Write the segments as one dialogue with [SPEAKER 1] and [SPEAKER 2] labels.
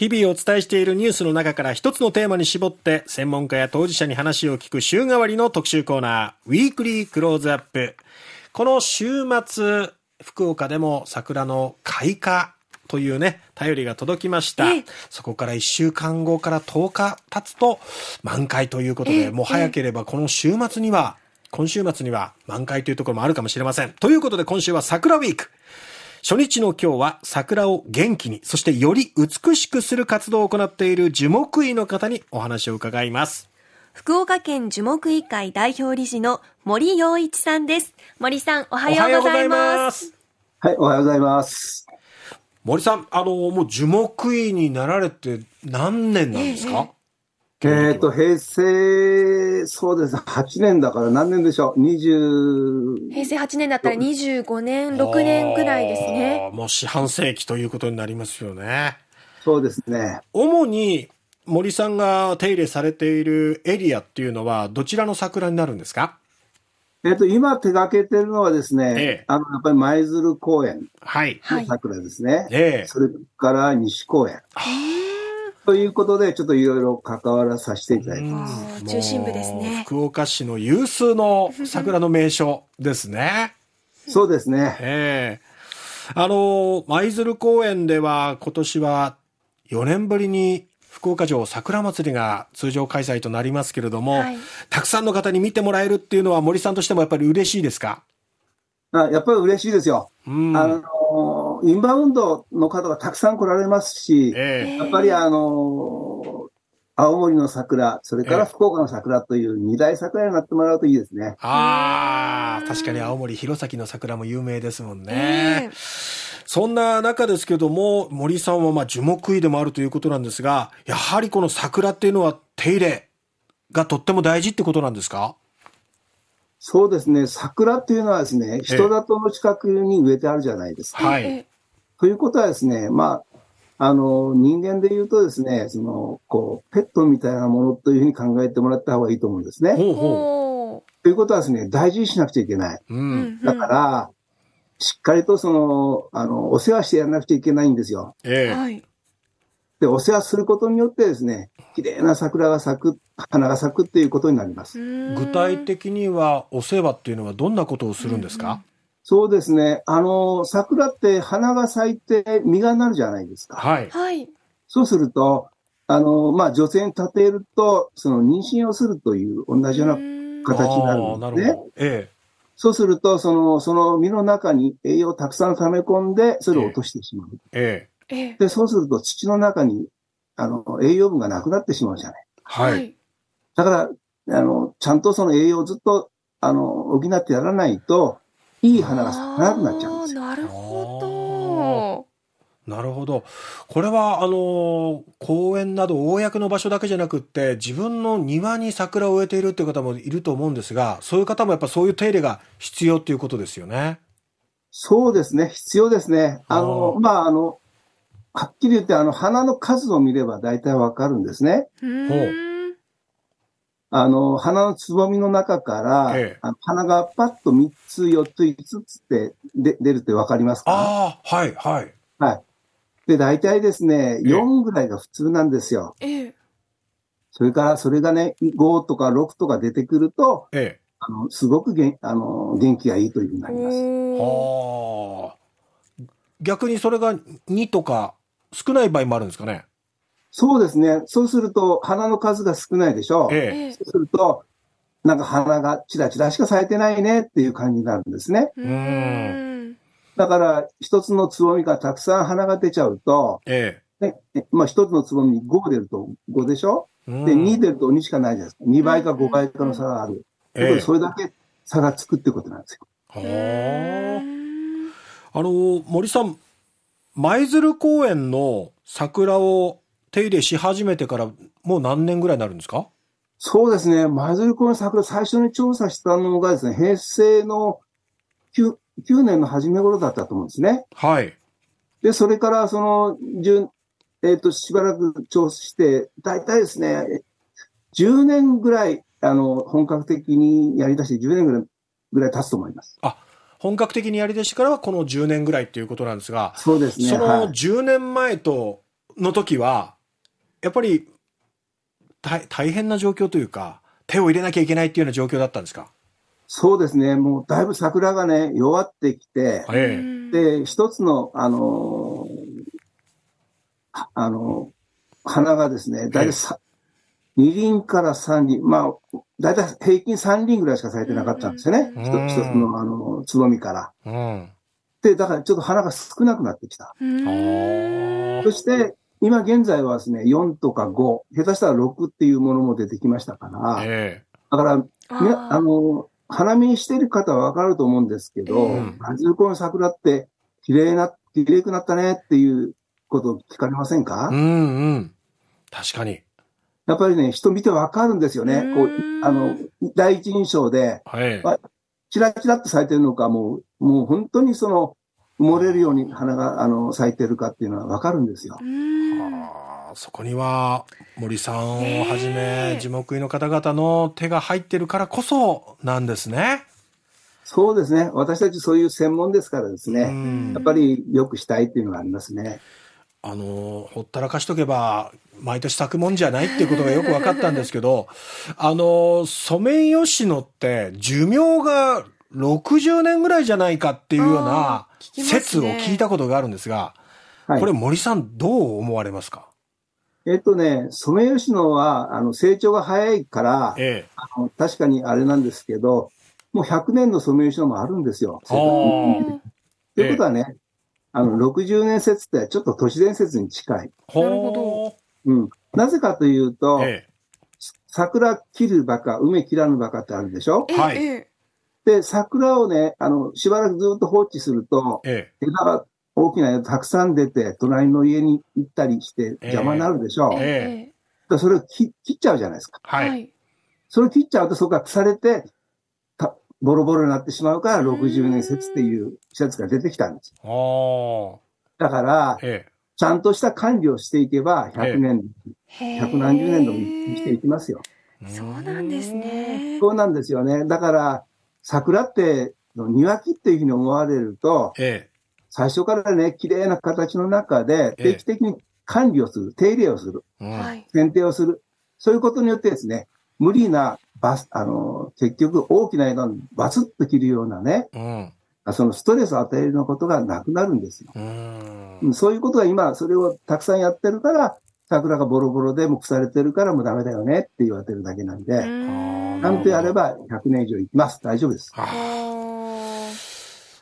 [SPEAKER 1] 日々お伝えしているニュースの中から一つのテーマに絞って専門家や当事者に話を聞く週替わりの特集コーナー、ウィークリークローズアップ。この週末、福岡でも桜の開花というね、頼りが届きました。そこから1週間後から10日経つと満開ということで、もう早ければこの週末には、今週末には満開というところもあるかもしれません。ということで今週は桜ウィーク。初日の今日は桜を元気に、そしてより美しくする活動を行っている樹木医の方にお話を伺います。
[SPEAKER 2] 福岡県樹木医会代表理事の森洋一さんです。森さん、おはようございます。
[SPEAKER 3] はい、おはようございます。
[SPEAKER 1] 森さん、あの、もう樹木医になられて何年なんですか、
[SPEAKER 3] えっ、ー、と、平成、そうです。8年だから何年でしょう ?20。
[SPEAKER 2] 平成8年だったら25年、6年くらいですね。
[SPEAKER 1] もう四半世紀ということになりますよね。
[SPEAKER 3] そうですね。
[SPEAKER 1] 主に森さんが手入れされているエリアっていうのは、どちらの桜になるんですか？
[SPEAKER 3] えっ、と、今手掛けてるのはですね、ええ、あの、やっぱり舞鶴公園の桜ですね。はい、ええ、それから西公園。ということで、ちょっといろいろ関わらさせていただいてます。
[SPEAKER 2] 中心部ですね。
[SPEAKER 1] 福岡市の有数の桜の名所ですね。
[SPEAKER 3] そうですね。
[SPEAKER 1] ええー、あの、舞鶴公園では今年は4年ぶりに福岡城桜祭りが通常開催となりますけれども、はい、たくさんの方に見てもらえるっていうのは森さんとしてもやっぱり嬉しいですか
[SPEAKER 3] あやっぱり嬉しいですよ。うん、あの、インバウンドの方がたくさん来られますし、えー、やっぱりあの、青森の桜、それから福岡の桜という二大桜になってもらうといいですね。
[SPEAKER 1] ああ、確かに青森弘前の桜も有名ですもんね。えー、そんな中ですけども、森さんはまあ樹木医でもあるということなんですが、やはりこの桜っていうのは手入れがとっても大事ってことなんですか？
[SPEAKER 3] そうですね。桜っていうのはですね、人里の近くに植えてあるじゃないですか。はい。ということはですね、まあ、あの、人間で言うとですね、その、こう、ペットみたいなものというふうに考えてもらった方がいいと思うんですね。ほうほうということはですね、大事にしなくちゃいけない。うん、だから、しっかりとその、あの、お世話してやらなくちゃいけないんですよ。ええで、お世話することによってですね、綺麗な桜が咲く、花が咲くっていうことになります。
[SPEAKER 1] 具体的にはお世話っていうのはどんなことをするんですか、
[SPEAKER 3] そうですね。あの、桜って花が咲いて実がなるじゃないですか。はい。そうすると、あの、まあ、女性に立てると、その妊娠をするという同じような形になるんですね。ええ。そうすると、その、その実の中に栄養をたくさん溜め込んで、それを落としてしまう。ええ。で、そうすると土の中に、あの、栄養分がなくなってしまうじゃない。はい。だから、あの、ちゃんとその栄養をずっと、あの、補ってやらないと、いい花が咲かなくなっちゃうんですよ。
[SPEAKER 2] なるほ
[SPEAKER 1] ど。なるほど。これは、あの、公園など公の場所だけじゃなくって、自分の庭に桜を植えているっていう方もいると思うんですが、そういう方もやっぱそういう手入れが必要っていうことですよね。
[SPEAKER 3] そうですね。必要ですね。あの、まあ、あの、はっきり言って、あの、花の数を見れば大体わかるんですね。あの、花のつぼみの中から、ええ、あの花がパッと3つ、4つ、5つってで出るってわかりますか？
[SPEAKER 1] ああ、はい、はい。
[SPEAKER 3] はい。で、大体ですね、4ぐらいが普通なんですよ。ええ。それから、それがね、5とか6とか出てくると、ええ。あの、すごくげんあの元気がいいというふうになります。は
[SPEAKER 1] あ。逆にそれが2とか少ない場合もあるんですかね？
[SPEAKER 3] そうですね。そうすると、花の数が少ないでしょう。ええ、そうすると、なんか花がチラチラしか咲いてないねっていう感じになるんですね。うんだから、一つのつぼみがたくさん花が出ちゃうと、ええ、ね、まあ一つのつぼみに5出ると5でしょ？で、2出ると2しかないじゃないですか。2倍か5倍かの差がある。ええ、それだけ差がつくってことなんですよ。は
[SPEAKER 1] あ。あの、森さん、舞鶴公園の桜を手入れし始めてからもう何年ぐらいになるんですか？
[SPEAKER 3] そうですね。舞鶴公園の桜最初に調査したのがですね、平成の 9, 9年の初め頃だったと思うんですね。はい。で、それからその、えっ、ー、と、しばらく調査して、大体ですね、10年ぐらい、あの、本格的にやり出して10年ぐらい、ぐらい経つと思います。
[SPEAKER 1] あ、本格的にやり出してからはこの10年ぐらいっていうことなんですが、
[SPEAKER 3] そうですね。
[SPEAKER 1] その10年前との時は、やっぱり大大変な状況というか、手を入れなきゃいけないっていうような状況だったんですか？
[SPEAKER 3] そうですね。もうだいぶ桜がね、弱ってきて、ええ、で、一つの、あのー、あのー、花がですね、だいたい2輪から3輪、まあ、だいたい平均3輪ぐらいしか咲いてなかったんですよね。一、うん、つの、あの、つぼみから。うん、で、だからちょっと花が少なくなってきた。そして、今現在はですね、4とか5、下手したら6っていうものも出てきましたから、えー、だから、あの、花見してる方はわかると思うんですけど、バズルコの桜って綺麗な、綺麗くなったねっていうこと聞かれませんか？うん
[SPEAKER 1] うん。確かに。
[SPEAKER 3] やっぱりね、人見てわかるんですよね。こう、あの、第一印象で、はい、チラチラっと咲いてるのか、もう、もう本当にその、埋もれるように花が、あの、咲いてるかっていうのはわかるんですよ。
[SPEAKER 1] そこには森さんをはじめ樹木医の方々の手が入ってるからこそなんですね。
[SPEAKER 3] そうですね。私たちそういう専門ですからですね。やっぱりよくしたいっていうのがありますね。
[SPEAKER 1] あの、ほったらかしとけば、毎年咲くもんじゃないっていうことがよく分かったんですけど、あの、ソメイヨシノって寿命が60年ぐらいじゃないかっていうような説を聞いたことがあるんですが、これ森さんどう思われますか？
[SPEAKER 3] えっとね、ソメイヨシノは、あの、成長が早いから、ええ、あの確かにあれなんですけど、もう100年のソメイヨシノもあるんですよ。ということはね、あの、60年説ってちょっと都市伝説に近い。
[SPEAKER 2] なるほ
[SPEAKER 3] ど。うん。なぜかというと、ええ、桜切るバカ、梅切らぬバカってあるでしょ？はい。で、桜をね、あの、しばらくずっと放置すると、ええ、枝が大きな枝たくさん出て、隣の家に行ったりして邪魔になるでしょう。ええ、それを切っちゃうじゃないですか。はい。それを切っちゃうとそこが腐れて、ボロボロになってしまうから60年説っていう説が出てきたんですよ。だから、ええ、ちゃんとした管理をしていけば100年、ええ、100何十年でも生きていきますよ。
[SPEAKER 2] そうなんですね。
[SPEAKER 3] そうなんですよね。だから、桜って庭木っていうふうに思われると、ええ、最初からね、綺麗な形の中で定期的に管理をする、手入れをする、剪定をする。そういうことによってですね、無理なバス、あの、結局大きな枝をバスッと切るようなね、うん、そのストレスを与えるようなことがなくなるんですよ。うそういうことが今、それをたくさんやってるから、桜がボロボロでも腐れてるからもうダメだよねって言われてるだけなんで、んなんとやれば100年以上いきます。大丈夫です。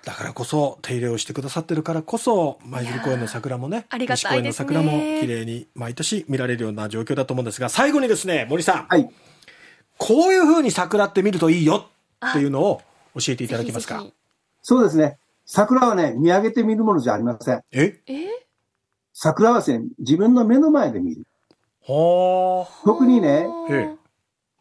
[SPEAKER 1] だからこそ手入れをしてくださってるからこそ舞鶴公園の桜もね
[SPEAKER 2] ありがたい
[SPEAKER 1] ですね。公園の桜も綺麗に毎年見られるような状況だと思うんですが最後にですね森さん、
[SPEAKER 3] はい、
[SPEAKER 1] こういうふうに桜って見るといいよっていうのを教えていただけますか？
[SPEAKER 3] そうですね。桜はね見上げて見るものじゃありません。
[SPEAKER 1] え？
[SPEAKER 3] 桜はですね自分の目の前で見る。特にね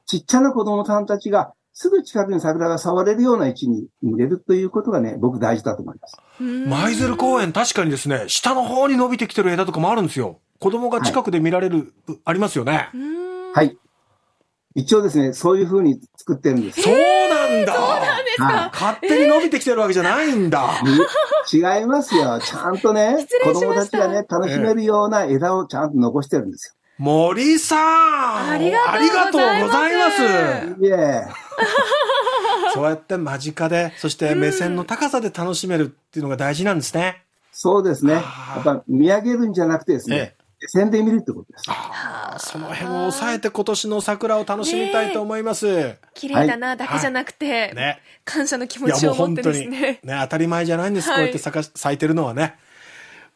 [SPEAKER 3] ちっちゃな子供さんたちがすぐ近くに桜が触れるような位置に入れるということがね、僕大事だと思います。
[SPEAKER 1] 舞鶴公園、確かにですね、下の方に伸びてきてる枝とかもあるんですよ。子供が近くで見られる、はい、ありますよね。
[SPEAKER 3] はい。一応ですね、そういうふうに作ってるんです。
[SPEAKER 1] そうなんだそうなんですか、はい、勝手に伸びてきてるわけじゃないんだ。
[SPEAKER 3] 違いますよ。ちゃんとね、子供たちがね、楽しめるような枝をちゃんと残してるんですよ。
[SPEAKER 1] 森さん
[SPEAKER 2] ありがとうございます
[SPEAKER 3] いえ。
[SPEAKER 1] そうやって間近で、そして目線の高さで楽しめるっていうのが大事なんですね。
[SPEAKER 3] そうですね。やっぱ見上げるんじゃなくてですね、目線で見るってことです。
[SPEAKER 1] その辺を抑えて今年の桜を楽しみたいと思います。ね、
[SPEAKER 2] 綺麗だなだけじゃなくて、ね、感謝の気持ちを持ってですね。
[SPEAKER 1] ね、当たり前じゃないんです。こうやって咲か咲いてるのはね。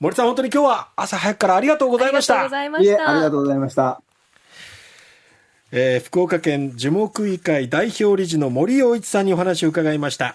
[SPEAKER 1] 森さん、本当に今日は朝早くからありがとうございました。ありがとうございま
[SPEAKER 3] した。ありがとうございました。
[SPEAKER 1] えー、福岡県樹木医会代表理事の森洋一さんにお話を伺いました。